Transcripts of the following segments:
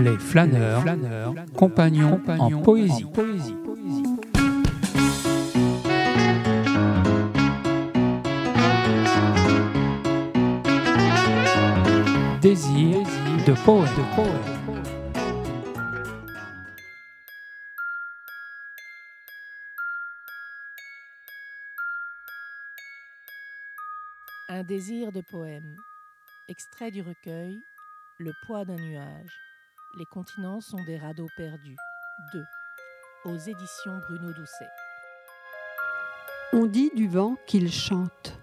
Les flâneurs, flâneurs compagnons, compagnons en poésie. En poésie. Désir de poète. De poète. Un désir de poème. Extrait du recueil Le poids d'un nuage. Les continents sont des radeaux perdus. 2. Aux éditions Bruno Doucet. On dit du vent qu'il chante.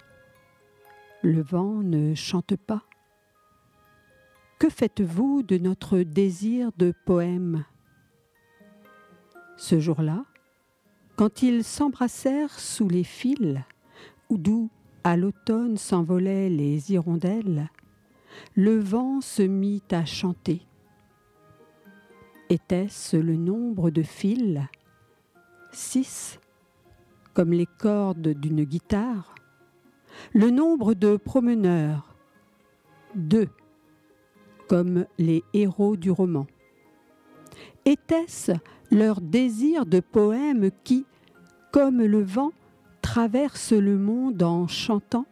Le vent ne chante pas. Que faites-vous de notre désir de poème? Ce jour-là, quand ils s'embrassèrent sous les fils, ou d'où à l'automne s'envolaient les hirondelles, le vent se mit à chanter. Était-ce le nombre de fils? Six, comme les cordes d'une guitare. Le nombre de promeneurs Deux, comme les héros du roman. Était-ce leur désir de poème qui, comme le vent, traverse le monde en chantant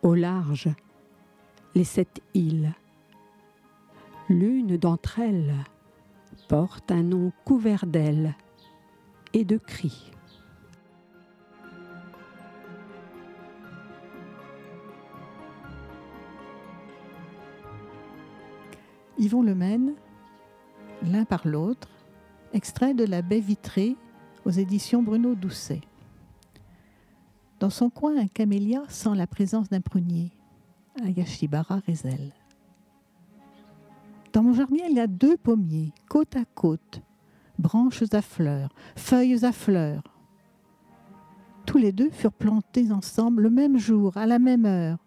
Au large, les sept îles. L'une d'entre elles porte un nom couvert d'ailes et de cris. Yvon le mène, l'un par l'autre, extrait de La baie vitrée aux éditions Bruno Doucet. Dans son coin, un camélia sent la présence d'un prunier, Ayashibara Rezel. Dans mon jardin, il y a deux pommiers, côte à côte, branches à fleurs, feuilles à fleurs. Tous les deux furent plantés ensemble le même jour, à la même heure.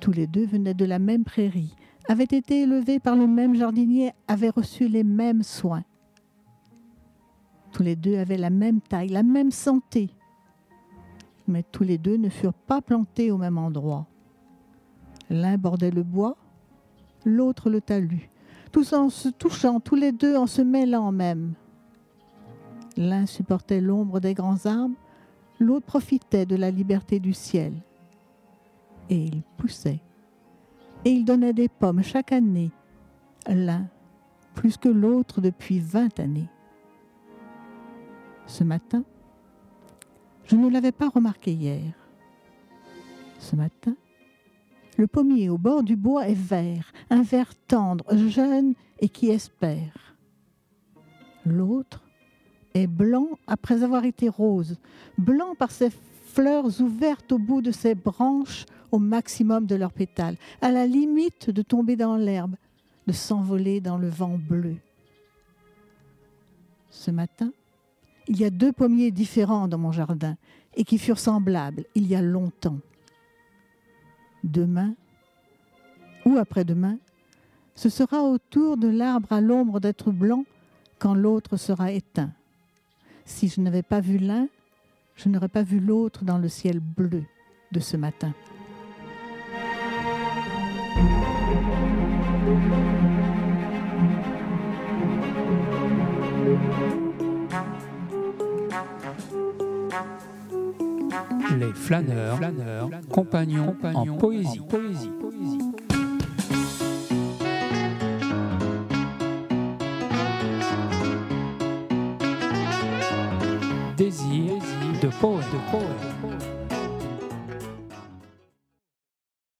Tous les deux venaient de la même prairie, avaient été élevés par le même jardinier, avaient reçu les mêmes soins. Tous les deux avaient la même taille, la même santé, mais tous les deux ne furent pas plantés au même endroit. L'un bordait le bois, l'autre le talus, tous en se touchant, tous les deux en se mêlant même. L'un supportait l'ombre des grands arbres, l'autre profitait de la liberté du ciel. Et ils poussaient. Et ils donnaient des pommes chaque année, l'un plus que l'autre depuis vingt années. Ce matin, je ne l'avais pas remarqué hier. Ce matin, le pommier au bord du bois est vert, un vert tendre, jeune et qui espère. L'autre est blanc après avoir été rose, blanc par ses fleurs ouvertes au bout de ses branches au maximum de leurs pétales, à la limite de tomber dans l'herbe, de s'envoler dans le vent bleu. Ce matin, il y a deux pommiers différents dans mon jardin et qui furent semblables il y a longtemps demain ou après-demain, ce sera autour de l'arbre à l'ombre d'être blanc quand l'autre sera éteint. Si je n'avais pas vu l'un, je n'aurais pas vu l'autre dans le ciel bleu de ce matin. Les flâneurs, flâneurs compagnons, compagnons en poésie. En poésie. Désir de poète. De poète.